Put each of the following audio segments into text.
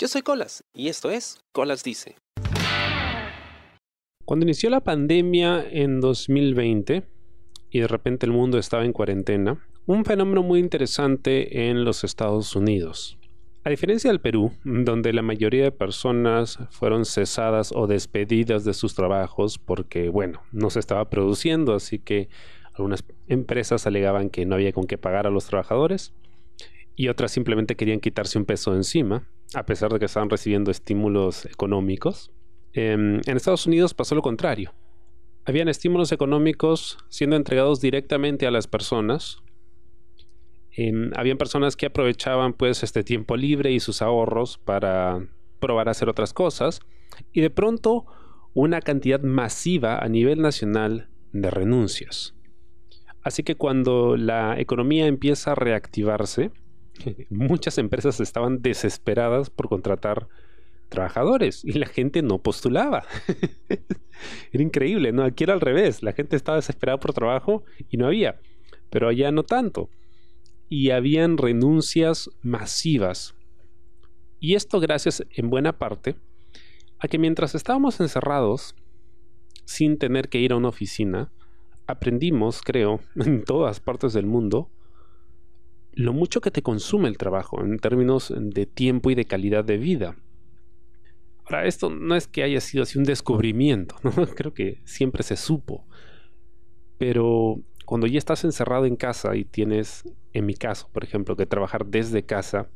Yo soy Colas y esto es Colas Dice. Cuando inició la pandemia en 2020 y de repente el mundo estaba en cuarentena, un fenómeno muy interesante en los Estados Unidos. A diferencia del Perú, donde la mayoría de personas fueron cesadas o despedidas de sus trabajos porque, bueno, no se estaba produciendo, así que algunas empresas alegaban que no había con qué pagar a los trabajadores y otras simplemente querían quitarse un peso encima, a pesar de que estaban recibiendo estímulos económicos. Em, en Estados Unidos pasó lo contrario. Habían estímulos económicos siendo entregados directamente a las personas habían personas que aprovechaban pues este tiempo libre y sus ahorros para probar a hacer otras cosas y de pronto una cantidad masiva a nivel nacional de renuncias. Así que cuando la economía empieza a reactivarse, muchas empresas estaban desesperadas por contratar trabajadores y la gente no postulaba. era increíble, ¿no? Aquí era al revés, la gente estaba desesperada por trabajo y no había, pero allá no tanto y habían renuncias masivas. Y esto gracias en buena parte a que mientras estábamos encerrados, sin tener que ir a una oficina, aprendimos, creo, en todas partes del mundo, lo mucho que te consume el trabajo en términos de tiempo y de calidad de vida. Ahora, esto no es que haya sido así un descubrimiento, creo que siempre se supo, pero cuando ya estás encerrado en casa y tienes, en mi caso, por ejemplo, que trabajar desde casa,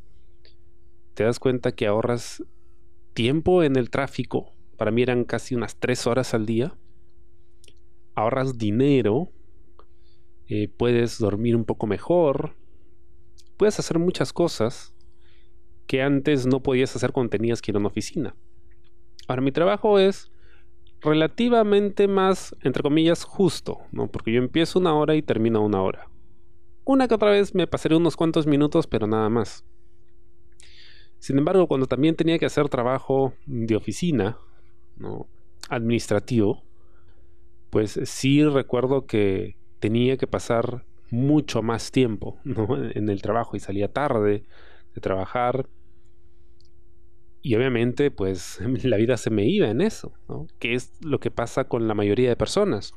te das cuenta que ahorras tiempo en el tráfico. Para mí eran casi unas tres horas al día. Ahorras dinero. Eh, puedes dormir un poco mejor. Puedes hacer muchas cosas que antes no podías hacer cuando tenías que ir a una oficina. Ahora mi trabajo es relativamente más, entre comillas, justo, ¿no? Porque yo empiezo una hora y termino una hora. Una que otra vez me pasaré unos cuantos minutos, pero nada más. Sin embargo, cuando también tenía que hacer trabajo de oficina, ¿no? administrativo, pues sí recuerdo que tenía que pasar mucho más tiempo en el trabajo y salía tarde de trabajar y obviamente, pues la vida se me iba en eso, ¿no? Que es lo que pasa con la mayoría de personas.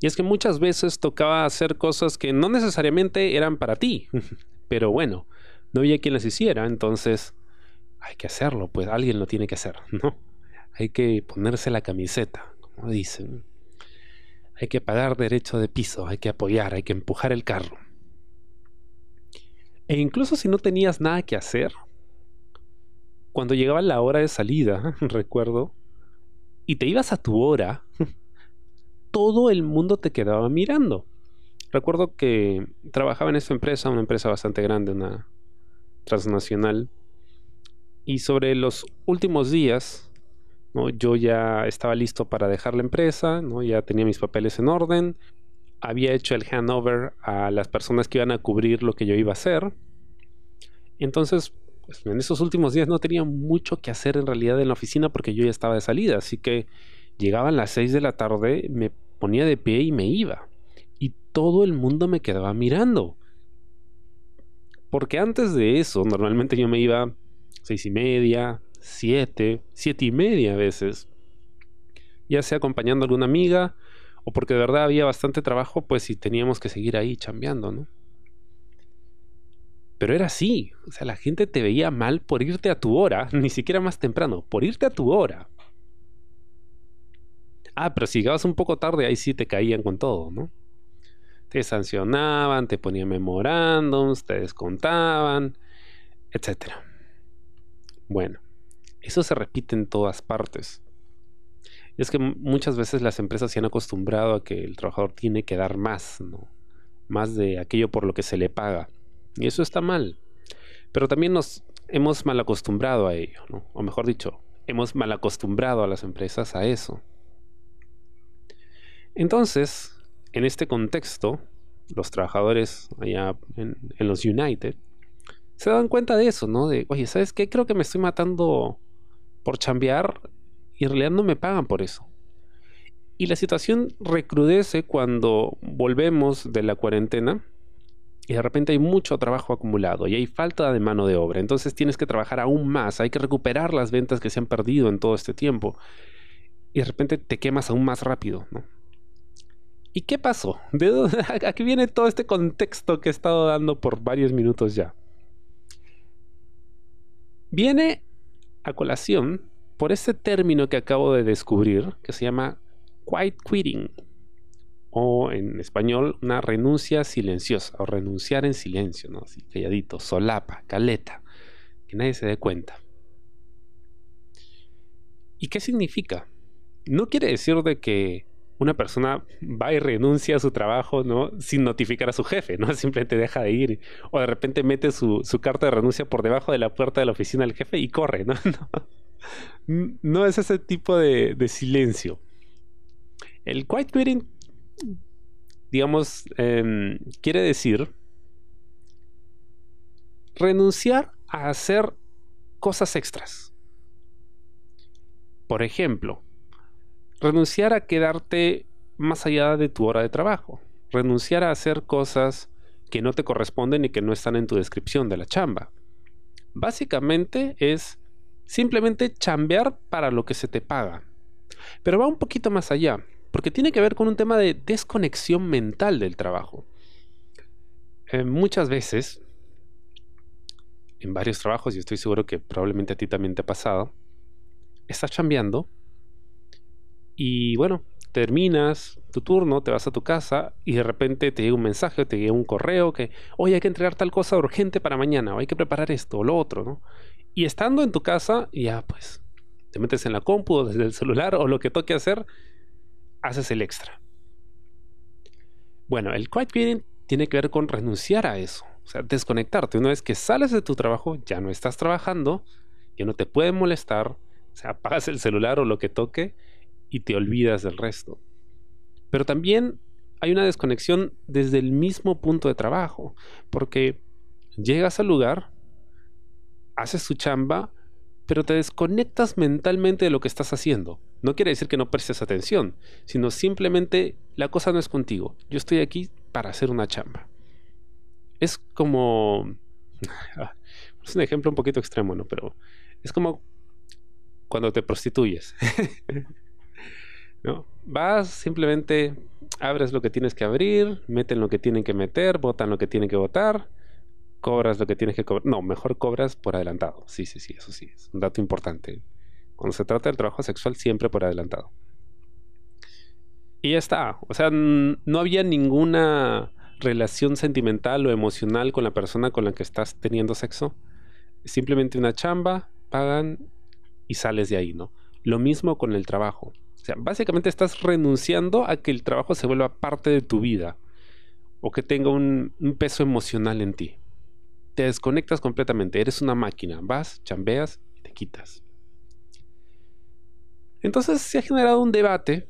Y es que muchas veces tocaba hacer cosas que no necesariamente eran para ti, pero bueno, no había quien las hiciera, entonces hay que hacerlo, pues alguien lo tiene que hacer, ¿no? Hay que ponerse la camiseta, como dicen. Hay que pagar derecho de piso, hay que apoyar, hay que empujar el carro. E incluso si no tenías nada que hacer, cuando llegaba la hora de salida, recuerdo, y te ibas a tu hora, todo el mundo te quedaba mirando. Recuerdo que trabajaba en esta empresa, una empresa bastante grande, una transnacional, y sobre los últimos días, yo ya estaba listo para dejar la empresa, ¿no? ya tenía mis papeles en orden, había hecho el handover a las personas que iban a cubrir lo que yo iba a hacer. Entonces pues, en esos últimos días no tenía mucho que hacer en realidad en la oficina porque yo ya estaba de salida, así que llegaban las 6 de la tarde, me ponía de pie y me iba. Y todo el mundo me quedaba mirando. Porque antes de eso, normalmente yo me iba seis y media, siete, siete y media veces. Ya sea acompañando a alguna amiga o porque de verdad había bastante trabajo, pues si teníamos que seguir ahí chambeando, ¿no? Pero era así, o sea, la gente te veía mal por irte a tu hora, ni siquiera más temprano, por irte a tu hora. Ah, pero si llegabas un poco tarde, ahí sí te caían con todo, ¿no? Te sancionaban, te ponían memorándums, te descontaban, etc. Bueno, eso se repite en todas partes. Es que muchas veces las empresas se han acostumbrado a que el trabajador tiene que dar más, ¿no? Más de aquello por lo que se le paga. Y eso está mal. Pero también nos hemos mal acostumbrado a ello, ¿no? O mejor dicho, hemos mal acostumbrado a las empresas a eso. Entonces, en este contexto, los trabajadores allá en, los United se dan cuenta de eso, ¿no? De, oye, ¿sabes qué? Creo que me estoy matando por chambear y en realidad no me pagan por eso. Y la situación recrudece cuando volvemos de la cuarentena y de repente hay mucho trabajo acumulado y hay falta de mano de obra. Entonces tienes que trabajar aún más, hay que recuperar las ventas que se han perdido en todo este tiempo. Y de repente te quemas aún más rápido, ¿no? ¿Y qué pasó? ¿De dónde, aquí viene todo este contexto que he estado dando por varios minutos ya. Viene a colación por ese término que acabo de descubrir que se llama quiet quitting o en español una renuncia silenciosa o renunciar en silencio, ¿no? Así calladito, solapa, caleta, que nadie se dé cuenta. ¿Y qué significa? No quiere decir de que una persona va y renuncia a su trabajo, ¿no? Sin notificar a su jefe, ¿no? Simplemente deja de ir. O de repente mete su, carta de renuncia por debajo de la puerta de la oficina del jefe y corre, ¿no? No, es ese tipo de, de silencio. El quiet quitting digamos, em, quiere decir renunciar a hacer cosas extras. Por ejemplo, renunciar a quedarte más allá de tu hora de trabajo. Renunciar a hacer cosas que no te corresponden y que no están en tu descripción de la chamba. Básicamente es simplemente chambear para lo que se te paga. Pero va un poquito más allá porque tiene que ver con un tema de desconexión mental del trabajo. Eh, muchas veces, en varios trabajos, y estoy seguro que probablemente a ti también te ha pasado, estás chambeando y bueno, terminas tu turno, te vas a tu casa y de repente te llega un mensaje, te llega un correo que, oye, hay que entregar tal cosa urgente para mañana, o hay que preparar esto o lo otro, ¿no? Y estando en tu casa, ya pues, te metes en la compu desde el celular o lo que toque hacer haces el extra. Bueno, el quiet quitting tiene que ver con renunciar a eso, o sea, desconectarte. Una vez que sales de tu trabajo, ya no estás trabajando, ya no te pueden molestar, o sea, apagas el celular o lo que toque y te olvidas del resto. Pero también hay una desconexión desde el mismo punto de trabajo, porque llegas al lugar, haces tu chamba, pero te desconectas mentalmente de lo que estás haciendo. No quiere decir que no prestes atención, sino simplemente la cosa no es contigo. Yo estoy aquí para hacer una chamba. Es como... Es un ejemplo un poquito extremo, ¿no? Pero es como cuando te prostituyes. ¿No? Vas, simplemente abres lo que tienes que abrir, meten lo que tienen que meter, votan lo que tienen que votar cobras lo que tienes que cobrar. No, mejor cobras por adelantado. Sí, sí, sí, eso sí, es un dato importante. Cuando se trata del trabajo sexual, siempre por adelantado. Y ya está. O sea, no había ninguna relación sentimental o emocional con la persona con la que estás teniendo sexo. Simplemente una chamba, pagan y sales de ahí, ¿no? Lo mismo con el trabajo. O sea, básicamente estás renunciando a que el trabajo se vuelva parte de tu vida o que tenga un peso emocional en ti te desconectas completamente, eres una máquina, vas, chambeas y te quitas. Entonces se ha generado un debate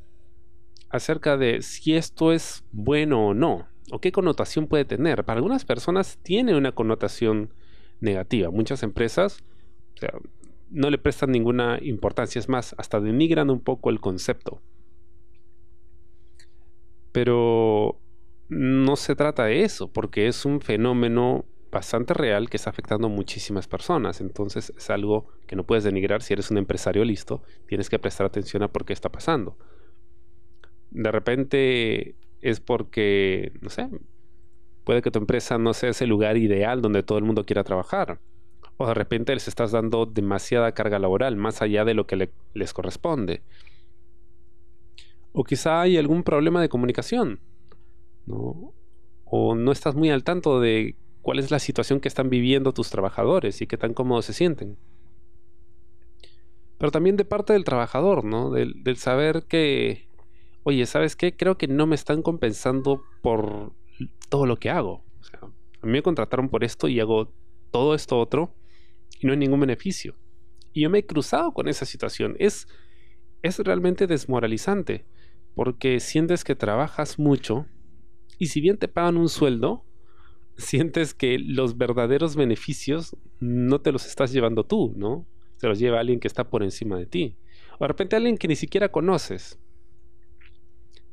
acerca de si esto es bueno o no, o qué connotación puede tener. Para algunas personas tiene una connotación negativa. Muchas empresas no le prestan ninguna importancia, es más, hasta denigran un poco el concepto. Pero no se trata de eso, porque es un fenómeno bastante real que está afectando a muchísimas personas. Entonces es algo que no puedes denigrar si eres un empresario listo. Tienes que prestar atención a por qué está pasando. De repente es porque, no sé, puede que tu empresa no sea ese lugar ideal donde todo el mundo quiera trabajar. O de repente les estás dando demasiada carga laboral, más allá de lo que les corresponde. O quizá hay algún problema de comunicación. ¿no? O no estás muy al tanto de cuál es la situación que están viviendo tus trabajadores y qué tan cómodos se sienten. Pero también de parte del trabajador, ¿no? Del, saber que, oye, ¿sabes qué? Creo que no me están compensando por todo lo que hago. A mí me contrataron por esto y hago todo esto otro y no hay ningún beneficio. Y yo me he cruzado con esa situación. Es, es realmente desmoralizante porque sientes que trabajas mucho y si bien te pagan un sueldo, sientes que los verdaderos beneficios no te los estás llevando tú, ¿no? Se los lleva alguien que está por encima de ti. O de repente alguien que ni siquiera conoces.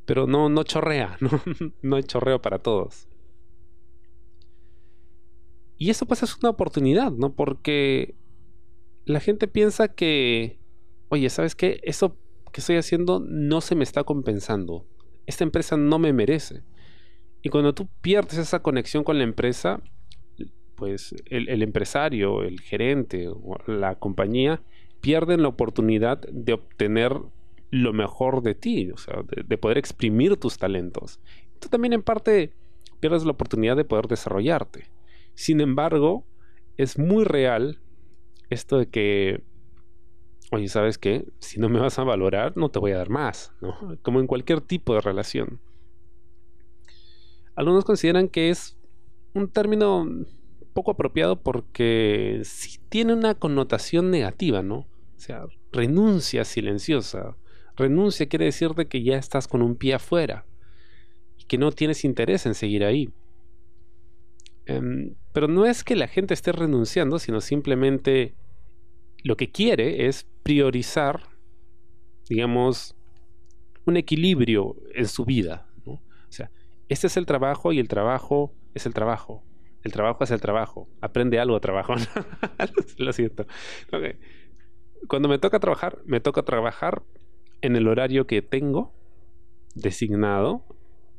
Pero no, no chorrea, ¿no? no hay chorreo para todos. Y eso pues es una oportunidad, ¿no? Porque la gente piensa que, oye, ¿sabes qué? Eso que estoy haciendo no se me está compensando. Esta empresa no me merece. Y cuando tú pierdes esa conexión con la empresa, pues el, empresario, el gerente o la compañía pierden la oportunidad de obtener lo mejor de ti, o sea, de, de poder exprimir tus talentos. Tú también en parte pierdes la oportunidad de poder desarrollarte. Sin embargo, es muy real esto de que, oye, ¿sabes qué? Si no me vas a valorar, no te voy a dar más, ¿no? Como en cualquier tipo de relación. Algunos consideran que es un término poco apropiado porque sí tiene una connotación negativa, ¿no? O sea, renuncia silenciosa. Renuncia quiere decir de que ya estás con un pie afuera y que no tienes interés en seguir ahí. Em, pero no es que la gente esté renunciando, sino simplemente lo que quiere es priorizar, digamos, un equilibrio en su vida. O sea, este es el trabajo y el trabajo es el trabajo. El trabajo es el trabajo. Aprende algo a trabajar. lo siento. Cuando me toca trabajar, me toca trabajar en el horario que tengo designado,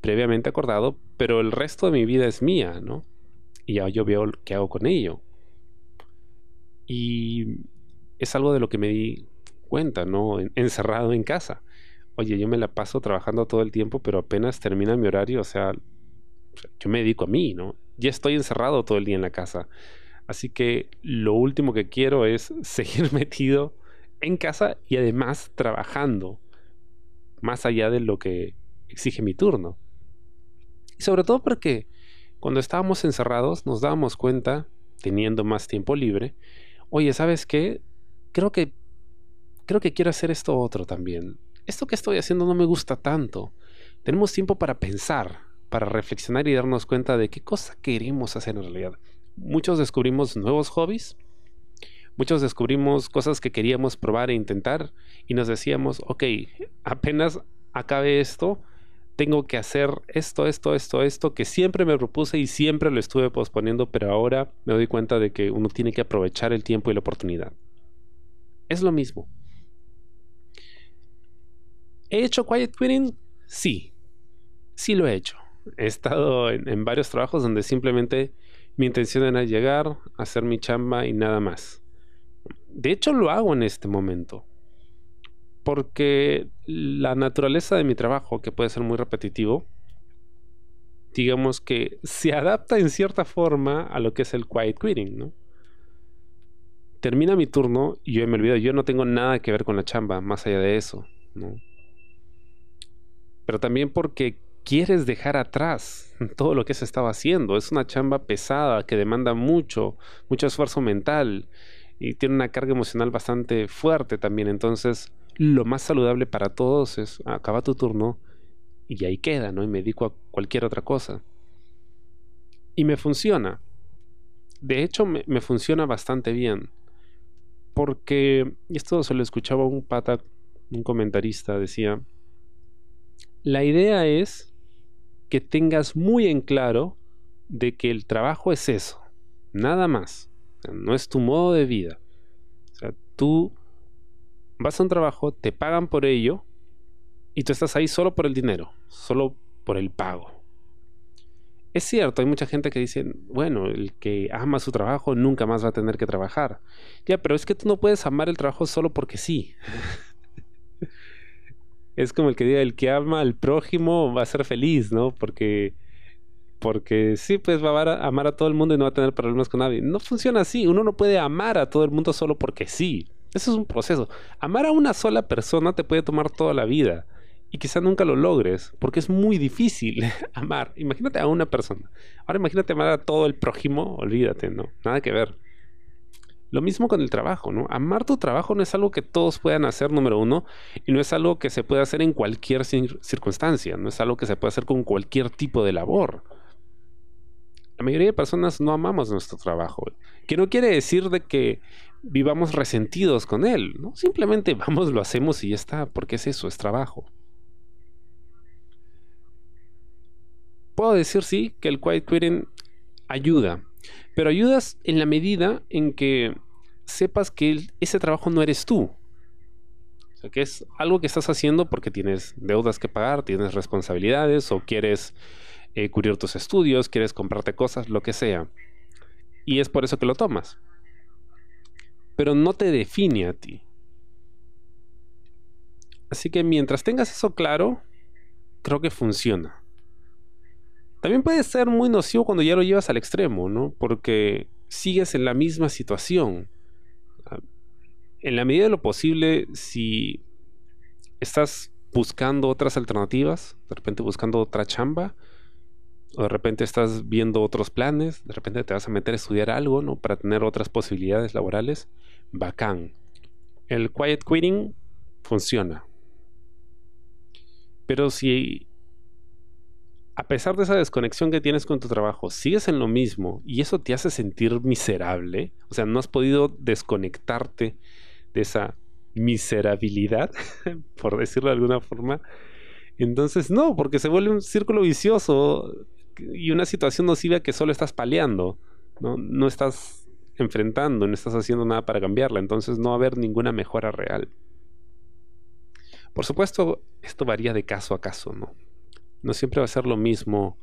previamente acordado, pero el resto de mi vida es mía, ¿no? Y ya yo veo qué hago con ello. Y es algo de lo que me di cuenta, ¿no? Encerrado en casa. Oye, yo me la paso trabajando todo el tiempo, pero apenas termina mi horario, o sea, yo me dedico a mí, ¿no? Ya estoy encerrado todo el día en la casa. Así que lo último que quiero es seguir metido en casa y además trabajando más allá de lo que exige mi turno. Y sobre todo porque cuando estábamos encerrados nos dábamos cuenta, teniendo más tiempo libre, oye, ¿sabes qué? Creo que creo que quiero hacer esto otro también. Esto que estoy haciendo no me gusta tanto. Tenemos tiempo para pensar, para reflexionar y darnos cuenta de qué cosa queremos hacer en realidad. Muchos descubrimos nuevos hobbies, muchos descubrimos cosas que queríamos probar e intentar y nos decíamos, ok, apenas acabe esto, tengo que hacer esto, esto, esto, esto, que siempre me propuse y siempre lo estuve posponiendo, pero ahora me doy cuenta de que uno tiene que aprovechar el tiempo y la oportunidad. Es lo mismo. ¿He hecho quiet quitting? Sí, sí lo he hecho. He estado en, en varios trabajos donde simplemente mi intención era llegar, hacer mi chamba y nada más. De hecho lo hago en este momento porque la naturaleza de mi trabajo, que puede ser muy repetitivo, digamos que se adapta en cierta forma a lo que es el quiet quitting, ¿no? Termina mi turno y yo me olvido, yo no tengo nada que ver con la chamba, más allá de eso, ¿no? Pero también porque quieres dejar atrás todo lo que se estaba haciendo. Es una chamba pesada que demanda mucho, mucho esfuerzo mental y tiene una carga emocional bastante fuerte también. Entonces, lo más saludable para todos es acaba tu turno y ahí queda, ¿no? Y me dedico a cualquier otra cosa. Y me funciona. De hecho, me, funciona bastante bien. Porque, esto se lo escuchaba un pata, un comentarista, decía, la idea es que tengas muy en claro de que el trabajo es eso, nada más. no es tu modo de vida. O sea, tú vas a un trabajo, te pagan por ello y tú estás ahí solo por el dinero, solo por el pago. Es cierto, hay mucha gente que dice, bueno, el que ama su trabajo nunca más va a tener que trabajar. Ya, pero es que tú no puedes amar el trabajo solo porque sí. es como el que diga, el que ama al prójimo va a ser feliz, ¿no? Porque, porque sí, pues va a amar a todo el mundo y no va a tener problemas con nadie. No funciona así, uno no puede amar a todo el mundo solo porque sí. Eso es un proceso. Amar a una sola persona te puede tomar toda la vida y quizá nunca lo logres porque es muy difícil amar. Imagínate a una persona. Ahora imagínate amar a todo el prójimo, olvídate, ¿no? Nada que ver. Lo mismo con el trabajo, ¿no? Amar tu trabajo no es algo que todos puedan hacer, número uno, y no es algo que se pueda hacer en cualquier circunstancia, no es algo que se pueda hacer con cualquier tipo de labor. La mayoría de personas no amamos nuestro trabajo, que no quiere decir de que vivamos resentidos con él, ¿no? Simplemente vamos, lo hacemos y ya está, porque es eso, es trabajo. Puedo decir sí que el quiet quitting ayuda, Pero ayudas en la medida en que sepas que ese trabajo no eres tú. O sea, que es algo que estás haciendo porque tienes deudas que pagar, tienes responsabilidades o quieres eh, cubrir tus estudios, quieres comprarte cosas, lo que sea. Y es por eso que lo tomas. Pero no te define a ti. Así que mientras tengas eso claro, creo que funciona. También puede ser muy nocivo cuando ya lo llevas al extremo, ¿no? Porque sigues en la misma situación. Ah, en la medida de lo posible, si estás buscando otras alternativas, de repente buscando otra chamba, o de repente estás viendo otros planes, de repente te vas a meter a estudiar algo, ¿no? Para tener otras posibilidades laborales, bacán. El quiet quitting funciona. Pero si a pesar de esa desconexión que tienes con tu trabajo, sigues en lo mismo y eso te hace sentir miserable, o sea, no has podido desconectarte de esa miserabilidad, por decirlo de alguna forma, entonces no, porque se vuelve un círculo vicioso y una situación nociva que solo estás paliando, ¿no? no estás enfrentando, no estás haciendo nada para cambiarla, entonces no va a haber ninguna mejora real. Por supuesto, esto varía de caso a caso, ¿no? No siempre va a ser lo mismo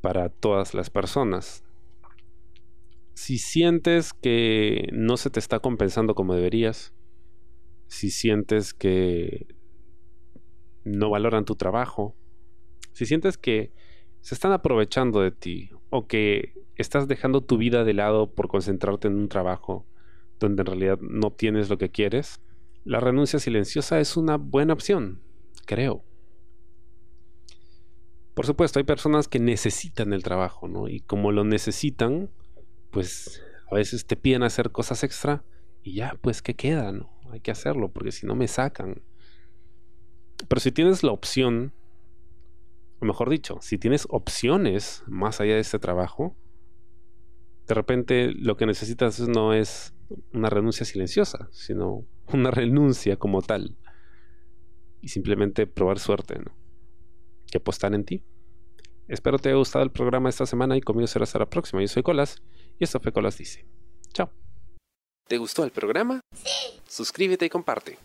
para todas las personas. Si sientes que no se te está compensando como deberías, si sientes que no valoran tu trabajo, si sientes que se están aprovechando de ti o que estás dejando tu vida de lado por concentrarte en un trabajo donde en realidad no tienes lo que quieres, la renuncia silenciosa es una buena opción, creo. Por supuesto, hay personas que necesitan el trabajo, ¿no? Y como lo necesitan, pues a veces te piden hacer cosas extra y ya, pues, ¿qué queda, no? Hay que hacerlo, porque si no me sacan. Pero si tienes la opción, o mejor dicho, si tienes opciones más allá de este trabajo, de repente lo que necesitas no es una renuncia silenciosa, sino una renuncia como tal. Y simplemente probar suerte, ¿no? que apostar en ti. Espero te haya gustado el programa esta semana y conmigo será hasta la próxima. Yo soy Colas y esto fue Colas Dice. Chao. ¿Te gustó el programa? Sí. Suscríbete y comparte.